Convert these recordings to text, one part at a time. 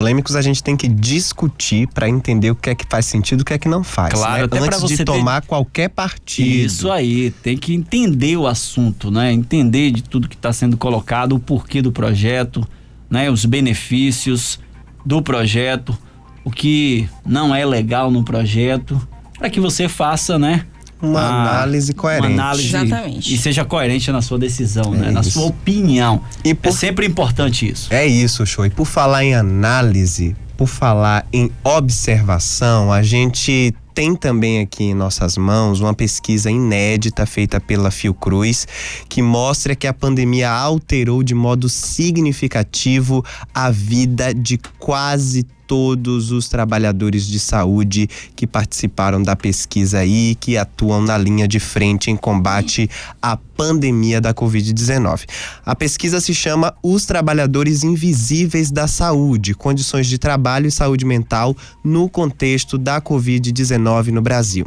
polêmicos a gente tem que discutir para entender o que é que faz sentido e o que é que não faz. Claro, né? até Antes você de ter... tomar qualquer partido. Isso aí, tem que entender o assunto, né? Entender de tudo que está sendo colocado, o porquê do projeto, né? Os benefícios do projeto, o que não é legal no projeto, para que você faça, né? Uma a, análise coerente. Uma análise Exatamente. E seja coerente na sua decisão, É né? Na sua opinião. E por- É sempre importante isso. É isso, show. E por falar em análise, por falar em observação, a gente tem também aqui em nossas mãos uma pesquisa inédita feita pela Fiocruz que mostra que a pandemia alterou de modo significativo a vida de quase todos os trabalhadores de saúde que participaram da pesquisa e que atuam na linha de frente em combate à pandemia da Covid-19. A pesquisa se chama Os Trabalhadores Invisíveis da Saúde: Condições de Trabalho e Saúde Mental no Contexto da Covid-19 no Brasil.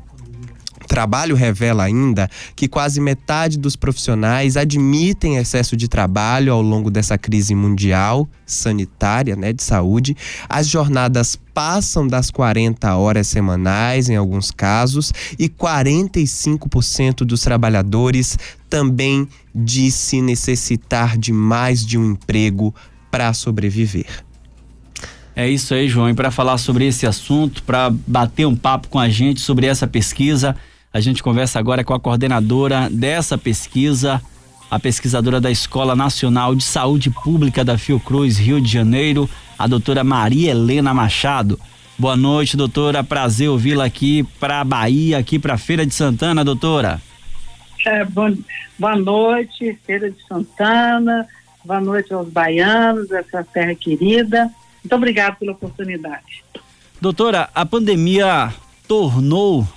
O trabalho revela ainda que quase metade dos profissionais admitem excesso de trabalho ao longo dessa crise mundial sanitária, né, de saúde. As jornadas passam das 40 horas semanais em alguns casos e 45% dos trabalhadores também disse necessitar de mais de um emprego para sobreviver. É isso aí, João. E para falar sobre esse assunto, para bater um papo com a gente sobre essa pesquisa, a gente conversa agora com a coordenadora dessa pesquisa, a pesquisadora da Escola Nacional de Saúde Pública da Fiocruz, Rio de Janeiro, a doutora Maria Helena Machado. Boa noite, doutora. Prazer ouvi-la aqui para a Bahia, aqui para Feira de Santana, doutora. É, bom, boa noite, Feira de Santana, boa noite aos baianos, essa terra querida. Muito obrigada pela oportunidade. Doutora, a pandemia tornou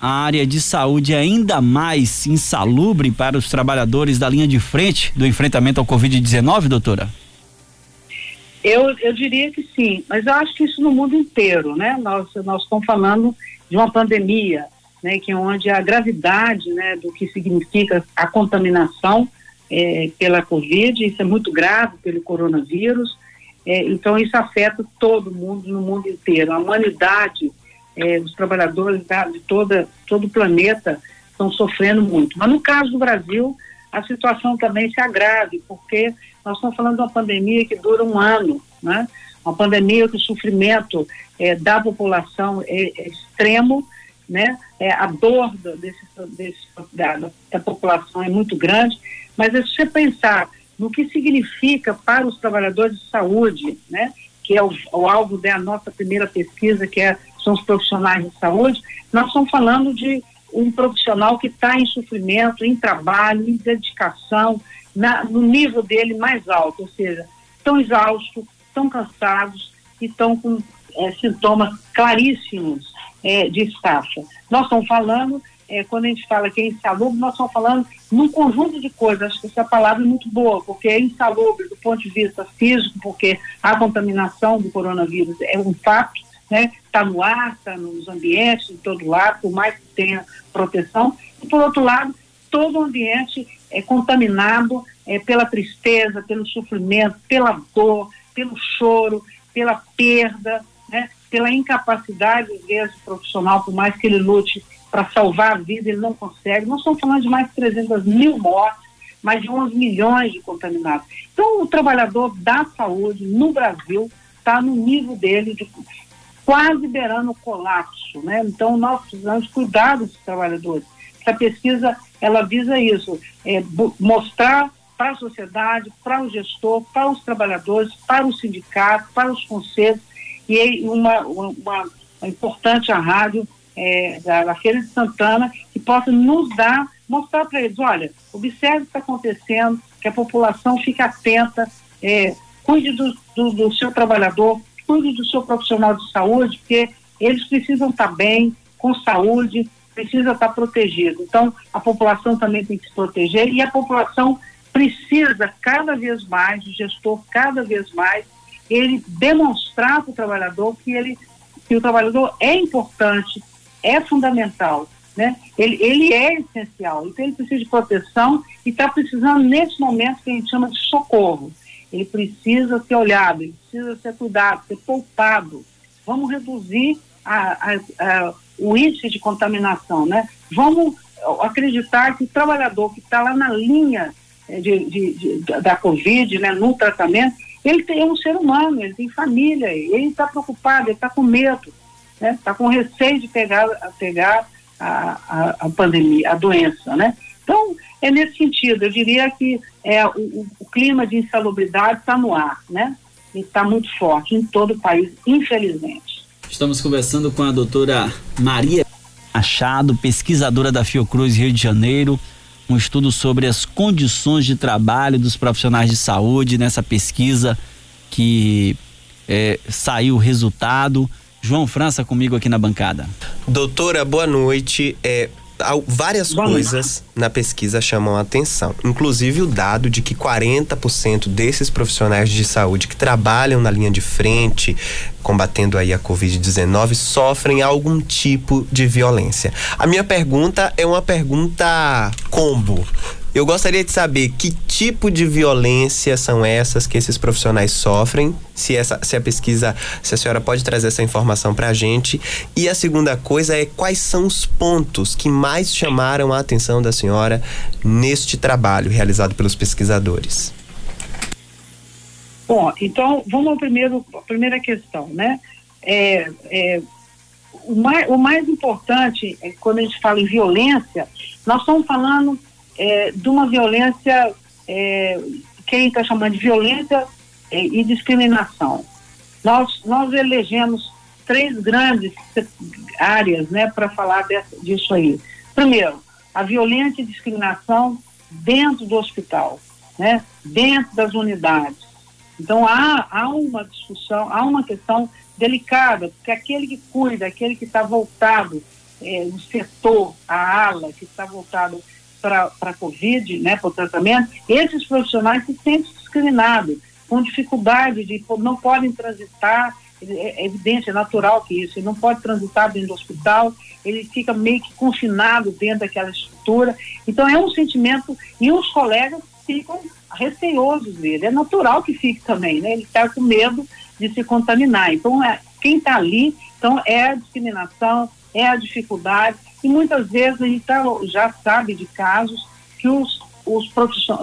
a área de saúde ainda mais insalubre para os trabalhadores da linha de frente do enfrentamento ao Covid-19, doutora? Eu, eu diria que sim, mas eu acho que isso no mundo inteiro, né? Nós, nós estamos falando de uma pandemia, né? Que é onde a gravidade, né? Do que significa a contaminação eh, pela Covid, isso é muito grave pelo coronavírus, eh, então isso afeta todo mundo no mundo inteiro. A humanidade, eh, os trabalhadores da, de toda, todo o planeta estão sofrendo muito. Mas no caso do Brasil, a situação também se agrave, porque nós estamos falando de uma pandemia que dura um ano, né? Uma pandemia que o sofrimento eh, da população é, é extremo, né? É, a dor do, desse, desse, da, da população é muito grande, mas é se você pensar no que significa para os trabalhadores de saúde, né? Que é o, o alvo da nossa primeira pesquisa, que é, são os profissionais de saúde, nós estamos falando de um profissional que está em sofrimento, em trabalho, em dedicação, na, no nível dele mais alto, ou seja, estão exaustos, estão cansados e estão com é, sintomas claríssimos é, de estafa. Nós estamos falando, é, quando a gente fala que é insalubre, nós estamos falando num conjunto de coisas. Acho que essa palavra é muito boa, porque é insalubre do ponto de vista físico, porque a contaminação do coronavírus é um fato, né? Está no ar, está nos ambientes, de todo lado, por mais que tenha proteção. E, por outro lado, todo o ambiente é contaminado é, pela tristeza, pelo sofrimento, pela dor, pelo choro, pela perda, né? pela incapacidade, às vezes, profissional, por mais que ele lute para salvar a vida, ele não consegue. Nós estamos falando de mais de 300 mil mortes, mais de 11 milhões de contaminados. Então, o trabalhador da saúde no Brasil está no nível dele de quase beirando o colapso, né? Então nós precisamos cuidar desses trabalhadores. Essa pesquisa ela visa isso, é, mostrar para a sociedade, para o gestor, para os trabalhadores, para o sindicato, para os conselhos e uma, uma, uma importante a rádio é, da, da Feira de Santana que possa nos dar, mostrar para eles, olha, observe o que está acontecendo, que a população fique atenta, é, cuide do, do, do seu trabalhador, cuide do seu profissional de saúde, porque eles precisam estar bem, com saúde, precisa estar protegido. Então, a população também tem que se proteger e a população precisa cada vez mais, o gestor cada vez mais, ele demonstrar para o trabalhador que, ele, que o trabalhador é importante, é fundamental, né? Ele, ele é essencial, então ele precisa de proteção e está precisando nesse momento que a gente chama de socorro. ele precisa ser olhado, ele precisa ser cuidado, ser poupado. Vamos reduzir a, a, a, o índice de contaminação, né? Vamos acreditar que o trabalhador que está lá na linha eh, de, de, de, da Covid, né, no tratamento, ele tem, é um ser humano, ele tem família, ele está preocupado, ele está com medo, né? Tá com receio de pegar, pegar a, a, a, pandemia, a doença, né? Então, é nesse sentido, eu diria que é, o, o clima de insalubridade está no ar, né? E está muito forte em todo o país, infelizmente. Estamos conversando com a doutora Maria Machado, pesquisadora da Fiocruz Rio de Janeiro, um estudo sobre as condições de trabalho dos profissionais de saúde nessa pesquisa que é, saiu o resultado. João França comigo aqui na bancada. Doutora, boa noite. É, várias coisas na pesquisa chamam a atenção, inclusive o dado de que 40% desses profissionais de saúde que trabalham na linha de frente combatendo aí a COVID-19 sofrem algum tipo de violência. A minha pergunta é uma pergunta combo. Eu gostaria de saber que tipo de violência são essas que esses profissionais sofrem, se, essa, se a pesquisa, se a senhora pode trazer essa informação para a gente. E a segunda coisa é quais são os pontos que mais chamaram a atenção da senhora neste trabalho realizado pelos pesquisadores. Bom, então vamos ao primeiro, a primeira questão, né? É, é, o, mais, o mais importante é quando a gente fala em violência, nós estamos falando é, de uma violência, é, quem está chamando de violência é, e discriminação. Nós, nós elegemos três grandes áreas né, para falar dessa, disso aí. Primeiro, a violência e discriminação dentro do hospital, né, dentro das unidades. Então há, há uma discussão, há uma questão delicada, porque aquele que cuida, aquele que está voltado, é, o setor, a ala que está voltado para a Covid, né, para o tratamento, esses profissionais se sentem discriminados, com dificuldade de não podem transitar, é, evidente, é natural que isso, ele não pode transitar dentro do hospital, ele fica meio que confinado dentro daquela estrutura. Então é um sentimento, e os colegas ficam receosos dele. É natural que fique também, né? Ele está com medo de se contaminar. Então, é, quem está ali, então é a discriminação, é a dificuldade, e muitas vezes a gente tá, já sabe de casos que os, os,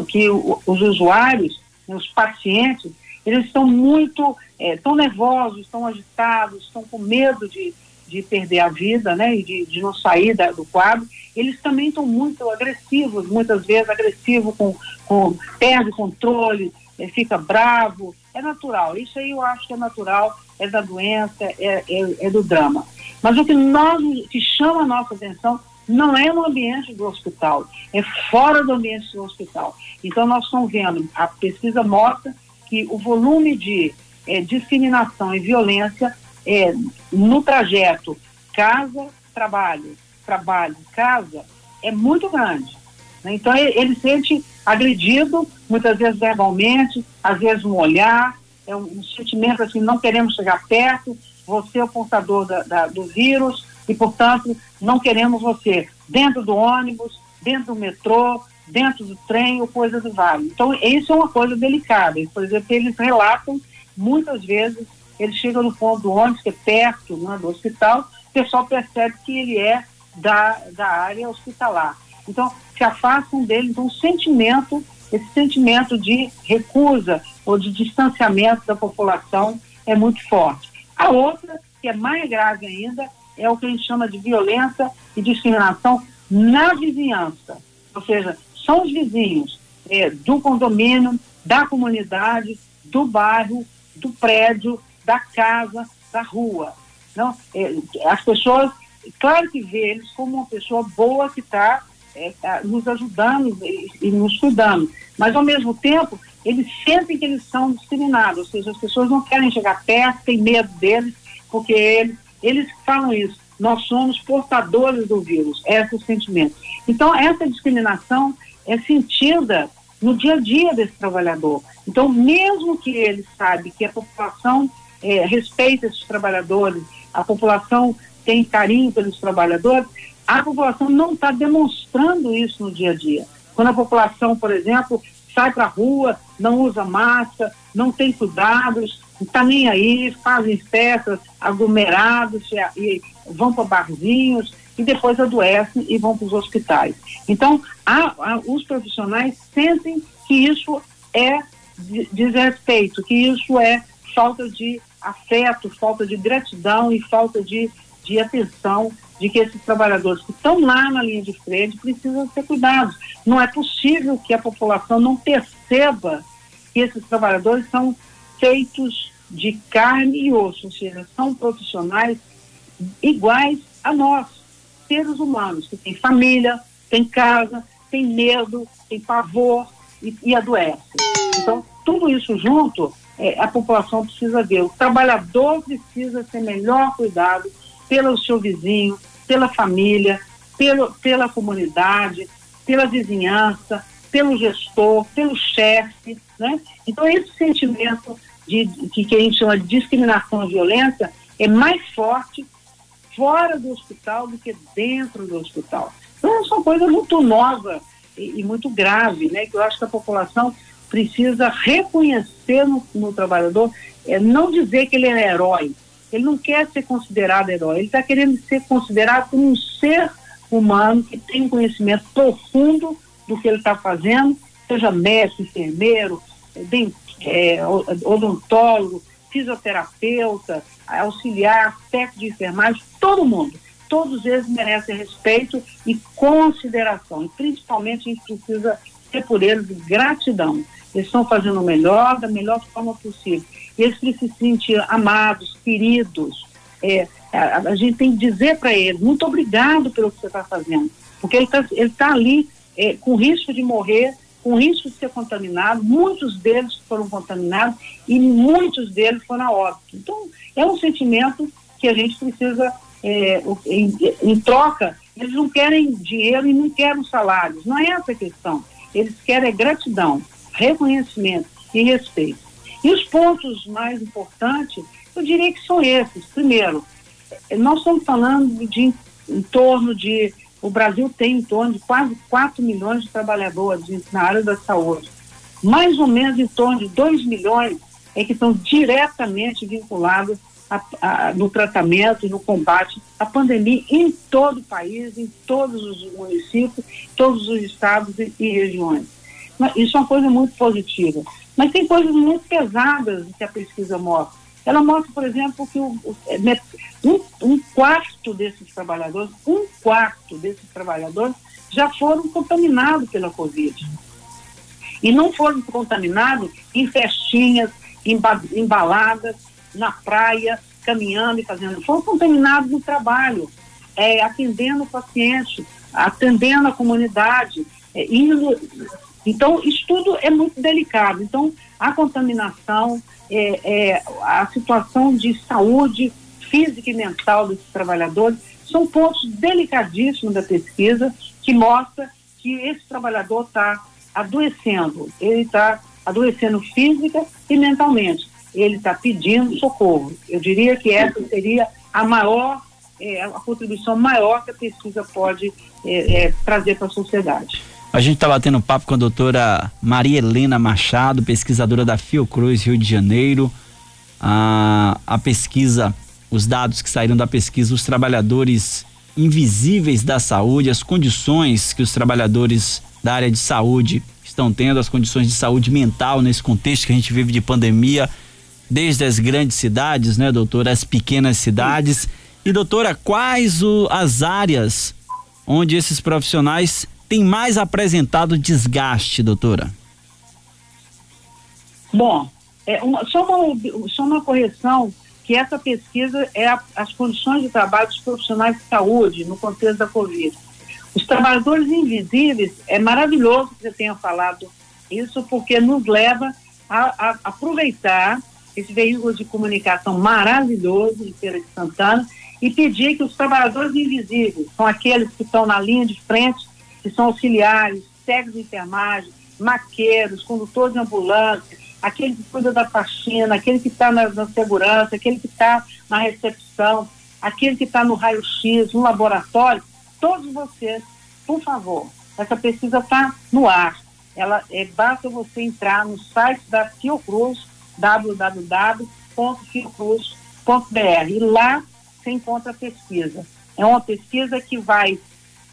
que os usuários, os pacientes, eles estão muito, é, tão nervosos, estão agitados, estão com medo de, de perder a vida, né, e de, de não sair da, do quadro, eles também estão muito agressivos, muitas vezes agressivos, com, com perde controle, é, fica bravo, é natural, isso aí eu acho que é natural, é da doença, é, é, é do drama. Mas o que, nós, que chama a nossa atenção não é no ambiente do hospital, é fora do ambiente do hospital. Então, nós estamos vendo, a pesquisa mostra que o volume de é, discriminação e violência é, no trajeto casa-trabalho, trabalho-casa, é muito grande. Né? Então, ele, ele sente agredido, muitas vezes verbalmente, às vezes um olhar, é um, um sentimento assim, não queremos chegar perto, você é o portador da, da, do vírus e, portanto, não queremos você dentro do ônibus, dentro do metrô, dentro do trem ou coisa do vale. Então, isso é uma coisa delicada. Por exemplo, eles relatam, muitas vezes, eles chegam no ponto do ônibus, que é perto né, do hospital, o pessoal percebe que ele é da, da área hospitalar. Então, se afastam dele. Então, o sentimento, esse sentimento de recusa ou de distanciamento da população é muito forte. A outra, que é mais grave ainda, é o que a gente chama de violência e discriminação na vizinhança. Ou seja, são os vizinhos é, do condomínio, da comunidade, do bairro, do prédio, da casa, da rua. Não, é, as pessoas, claro que vê eles como uma pessoa boa que está é, tá nos ajudando e, e, nos cuidando, mas ao mesmo tempo eles sentem que eles são discriminados, ou seja, as pessoas não querem chegar perto, têm medo deles, porque eles, eles falam isso, nós somos portadores do vírus, é esse é o sentimento. Então, essa discriminação é sentida no dia a dia desse trabalhador. Então, mesmo que ele sabe que a população é, respeita esses trabalhadores, a população tem carinho pelos trabalhadores, a população não está demonstrando isso no dia a dia. Quando a população, por exemplo, sai para rua, não usa máscara, não tem cuidados, não está nem aí, fazem festas aglomerados e vão para barzinhos e depois adoecem e vão para os hospitais. Então, há, há, os profissionais sentem que isso é desrespeito, que isso é falta de afeto, falta de gratidão e falta de, de atenção de que esses trabalhadores que estão lá na linha de frente precisam ser cuidados. Não é possível que a população não perceba que esses trabalhadores são feitos de carne e osso, ou seja, são profissionais iguais a nós, seres humanos, que têm família, têm casa, têm medo, têm pavor e, e adoecem. Então, tudo isso junto, é, a população precisa ver. O trabalhador precisa ser melhor cuidado pelo seu vizinho, pela família, pelo, pela comunidade, pela vizinhança, pelo gestor, pelo chefe, né? Então esse sentimento de, de que a gente chama de discriminação e violência é mais forte fora do hospital do que dentro do hospital. Então é uma coisa muito nova e, e muito grave, né? Que eu acho que a população precisa reconhecer no, no trabalhador, é, não dizer que ele é herói. Ele não quer ser considerado herói, ele está querendo ser considerado como um ser humano que tem um conhecimento profundo do que ele está fazendo, seja médico, enfermeiro, é, odontólogo, fisioterapeuta, auxiliar, técnico de enfermagem, todo mundo. Todos eles merecem respeito e consideração. E principalmente a gente precisa ter por eles gratidão. Eles estão fazendo o melhor, da melhor forma possível. Eles precisam se sentir amados, queridos. É, a, a, gente tem que dizer para eles, muito obrigado pelo que você está fazendo. Porque ele está ele tá ali é, com risco de morrer, com risco de ser contaminado, muitos deles foram contaminados e muitos deles foram a óbito. Então, é um sentimento que a gente precisa, é, em, em, troca, eles não querem dinheiro e não querem salários, não é essa a questão. Eles querem gratidão reconhecimento e respeito. E os pontos mais importantes, eu diria que são esses. Primeiro, nós estamos falando de em torno de. O Brasil tem em torno de quase 4 milhões de trabalhadores na área da saúde. Mais ou menos em torno de 2 milhões é que estão diretamente vinculados a, a, no tratamento e no combate à pandemia em todo o país, em todos os municípios, todos os estados e, e regiões. Isso é uma coisa muito positiva. Mas tem coisas muito pesadas que a pesquisa mostra. Ela mostra, por exemplo, que o, é, um, um, quarto desses trabalhadores, um quarto desses trabalhadores já foram contaminados pela Covid. E não foram contaminados em festinhas, em baladas, na praia, caminhando e fazendo. Foram contaminados no trabalho, é, atendendo o paciente, atendendo a comunidade, é, indo então, isso tudo é muito delicado. Então, a contaminação, é, é, a situação de saúde física e mental desses trabalhadores são pontos delicadíssimos da pesquisa que mostra que esse trabalhador está adoecendo, ele está adoecendo física e mentalmente, ele está pedindo socorro. Eu diria que essa seria a maior, é, a contribuição maior que a pesquisa pode é, é, trazer para a sociedade. A gente está batendo papo com a doutora Maria Helena Machado, pesquisadora da Fiocruz, Rio de Janeiro. A, a pesquisa, os dados que saíram da pesquisa, os trabalhadores invisíveis da saúde, as condições que os trabalhadores da área de saúde estão tendo, as condições de saúde mental nesse contexto que a gente vive de pandemia, desde as grandes cidades, né, doutora, as pequenas cidades. E doutora, quais o, as áreas onde esses profissionais tem mais apresentado desgaste, doutora? Bom, é uma, só, uma, só uma correção que essa pesquisa é a, as condições de trabalho dos profissionais de saúde no contexto da Covid. Os trabalhadores invisíveis, é maravilhoso que você tenha falado isso, porque nos leva a, a aproveitar esse veículo de comunicação maravilhoso de Feira de Santana e pedir que os trabalhadores invisíveis, são aqueles que estão na linha de frente que são auxiliares, técnicos de enfermagem, maqueiros, condutores de ambulância, aquele que cuida da faxina, aquele que está na, na, segurança, aquele que está na recepção, aquele que está no raio-x, no laboratório, todos vocês, por favor, essa pesquisa está no ar. ela é, basta você entrar no site da Fiocruz, www.fiocruz.br e lá você encontra a pesquisa. É uma pesquisa que vai,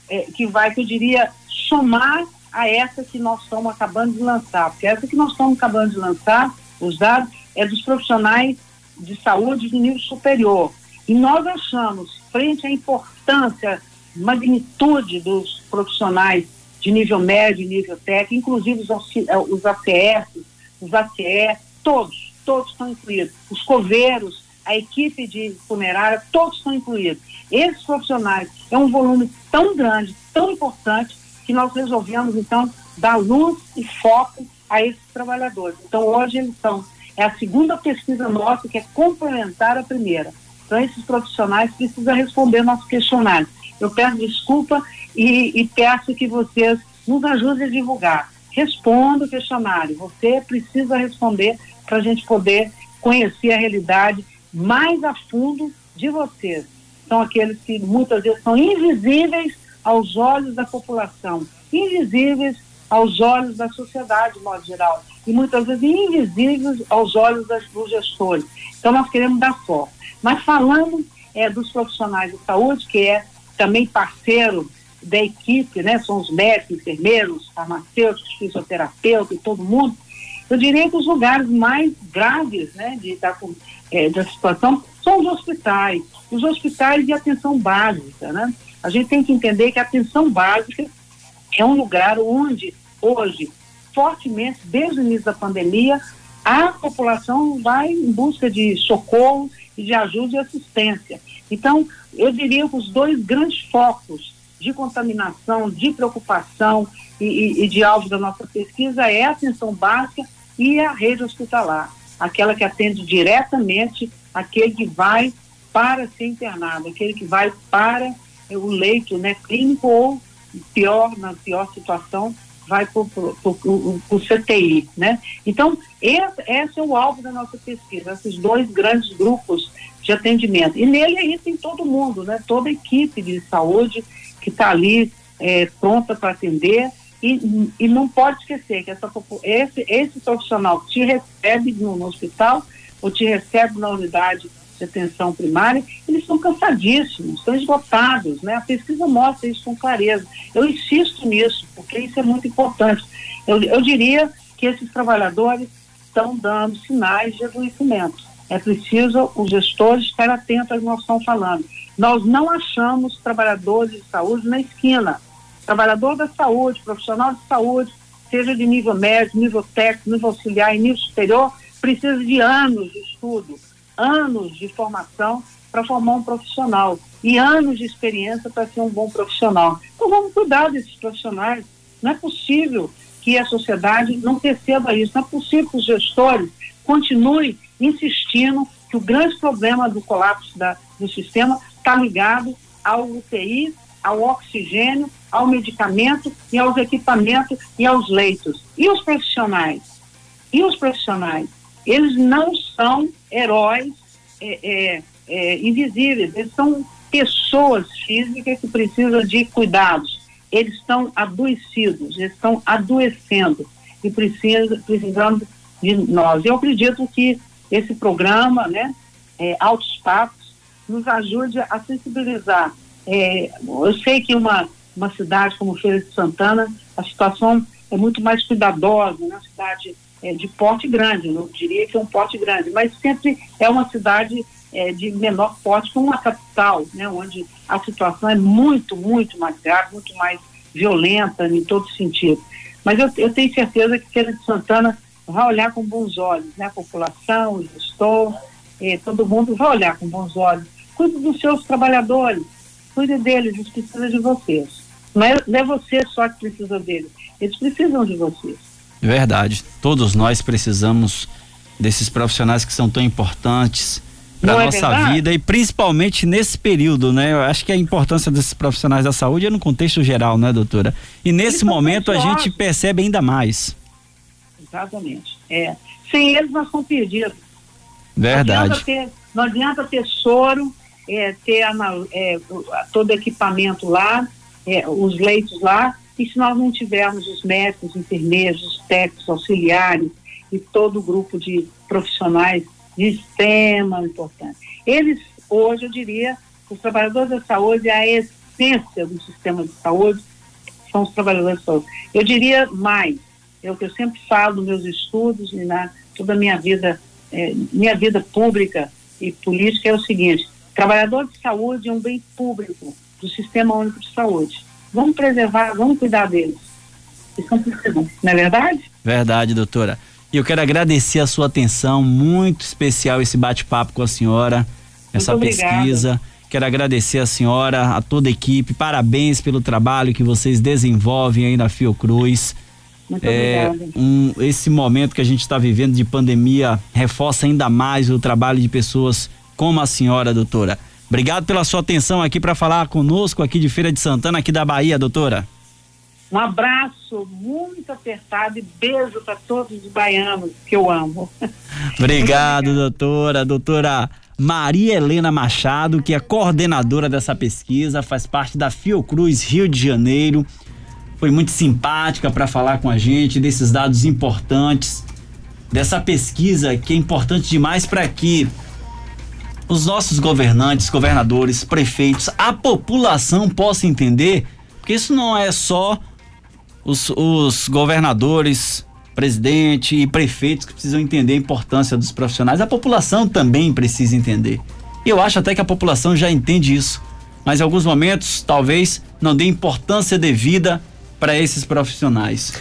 é, que vai, que eu diria, somar a essa que nós estamos acabando de lançar, porque essa que nós estamos acabando de lançar, os dados, é dos profissionais de saúde de nível superior. E nós achamos, frente à importância, magnitude dos profissionais de nível médio, nível técnico, inclusive os, os ACS, os ACE, todos, todos estão incluídos. Os coveiros, a equipe de funerária, todos estão incluídos. Esses profissionais é um volume tão grande, tão importante, que nós resolvemos, então, dar luz e foco a esses trabalhadores. Então, hoje eles são, é a segunda pesquisa nossa que é complementar à primeira. Então, esses profissionais precisam responder nosso questionário. Eu peço desculpa e, e peço que vocês nos ajudem a divulgar. Responda o questionário. Você precisa responder para a gente poder conhecer a realidade mais a fundo de vocês. São aqueles que muitas vezes são invisíveis aos olhos da população, invisíveis aos olhos da sociedade, de modo geral, e muitas vezes invisíveis aos olhos das, dos gestores. Então, nós queremos dar foco. Mas falando é, dos profissionais de saúde, que é também parceiro da equipe, né, são os médicos, enfermeiros, farmacêuticos, fisioterapeutas e todo mundo, eu diria que os lugares mais graves né, de, da, é, da situação são os hospitais, os hospitais de atenção básica, né? A gente tem que entender que a atenção básica é um lugar onde, hoje, fortemente, desde o início da pandemia, a população vai em busca de socorro e de ajuda e assistência. Então, eu diria que os dois grandes focos de contaminação, de preocupação e, e, e de alvo da nossa pesquisa é a atenção básica e a rede hospitalar, aquela que atende diretamente aquele que vai para ser internado, aquele que vai para o leito né, clínico ou, pior, na pior situação, vai para o CTI, né? Então, esse, esse, é o alvo da nossa pesquisa, esses dois grandes grupos de atendimento. E nele aí tem todo mundo, né? Toda a equipe de saúde que está ali é, pronta para atender e, e não pode esquecer que essa, esse, esse profissional que te recebe no, hospital ou te recebe na unidade de atenção primária, eles estão cansadíssimos, estão esgotados, né? A pesquisa mostra isso com clareza. Eu insisto nisso, porque isso é muito importante. Eu, eu diria que esses trabalhadores estão dando sinais de adoecimento. É preciso os gestores estar atentos ao que nós estamos falando. Nós não achamos trabalhadores de saúde na esquina. Trabalhador da saúde, profissional de saúde, seja de nível médio, nível técnico, nível auxiliar e nível superior, precisa de anos de estudo anos de formação para formar um profissional e anos de experiência para ser um bom profissional. Então vamos cuidar desses profissionais. Não é possível que a sociedade não perceba isso. Não é possível que os gestores continuem insistindo que o grande problema do colapso da, do sistema está ligado ao UTI, ao oxigênio, ao medicamento e aos equipamentos e aos leitos. E os profissionais? E os profissionais? eles não são heróis é, é, é, invisíveis, eles são pessoas físicas que precisam de cuidados. Eles estão adoecidos, eles estão adoecendo e precisam, precisando de nós. Eu acredito que esse programa, né, é, Altos Papos, nos ajude a sensibilizar. É, eu sei que uma, uma cidade como Feira de Santana, a situação é muito mais cuidadosa, né, uma cidade é, de porte grande, não diria que é um porte grande, mas sempre é uma cidade é, de menor porte que uma capital, né, onde a situação é muito, muito mais grave, muito mais violenta em todo sentido. Mas eu, eu tenho certeza que Feira de Santana vai olhar com bons olhos, né, a população, o gestor, é, todo mundo vai olhar com bons olhos. Cuide dos seus trabalhadores, cuide deles, eles precisam de vocês. Não é, não é você só que precisa deles, eles precisam de vocês. Verdade. Todos nós precisamos desses profissionais que são tão importantes para é nossa vida e principalmente nesse período, né? Eu acho que a importância desses profissionais da saúde é no contexto geral, né, doutora? E nesse momento a gente percebe ainda mais. Exatamente. É. Sem eles nós estamos perdidos. Verdade. Não adianta ter, não adianta ter soro, é, ter é, todo equipamento lá, é, os leitos lá, E se nós não tivermos os médicos, enfermeiros, os técnicos, auxiliares e todo o grupo de profissionais de extrema importância. Eles, hoje, eu diria, os trabalhadores da saúde a essência do sistema de saúde, são os trabalhadores da saúde. Eu diria mais, é o que eu sempre falo nos meus estudos e na toda a minha vida, é, minha vida pública e política é o seguinte, trabalhador de saúde é um bem público do Sistema Único de Saúde. Vamos preservar, vamos cuidar deles. Isso é não é verdade? Verdade, doutora. E eu quero agradecer a sua atenção, muito especial esse bate-papo com a senhora, essa pesquisa. Quero agradecer a senhora, a toda a equipe, parabéns pelo trabalho que vocês desenvolvem aí na Fiocruz. Muito é, um, esse momento que a gente está vivendo de pandemia reforça ainda mais o trabalho de pessoas como a senhora, doutora. Obrigado pela sua atenção aqui para falar conosco aqui de Feira de Santana, aqui da Bahia, doutora. Um abraço muito apertado e beijo para todos os baianos que eu amo. Obrigado, doutora. Doutora Maria Helena Machado, que é coordenadora dessa pesquisa, faz parte da Fiocruz Rio de Janeiro. Foi muito simpática para falar com a gente desses dados importantes, dessa pesquisa que é importante demais para que os nossos governantes, governadores, prefeitos, a população possa entender, porque isso não é só os, os governadores, presidente e prefeitos que precisam entender a importância dos profissionais, a população também precisa entender. E eu acho até que a população já entende isso, mas em alguns momentos talvez não dê importância devida para esses profissionais.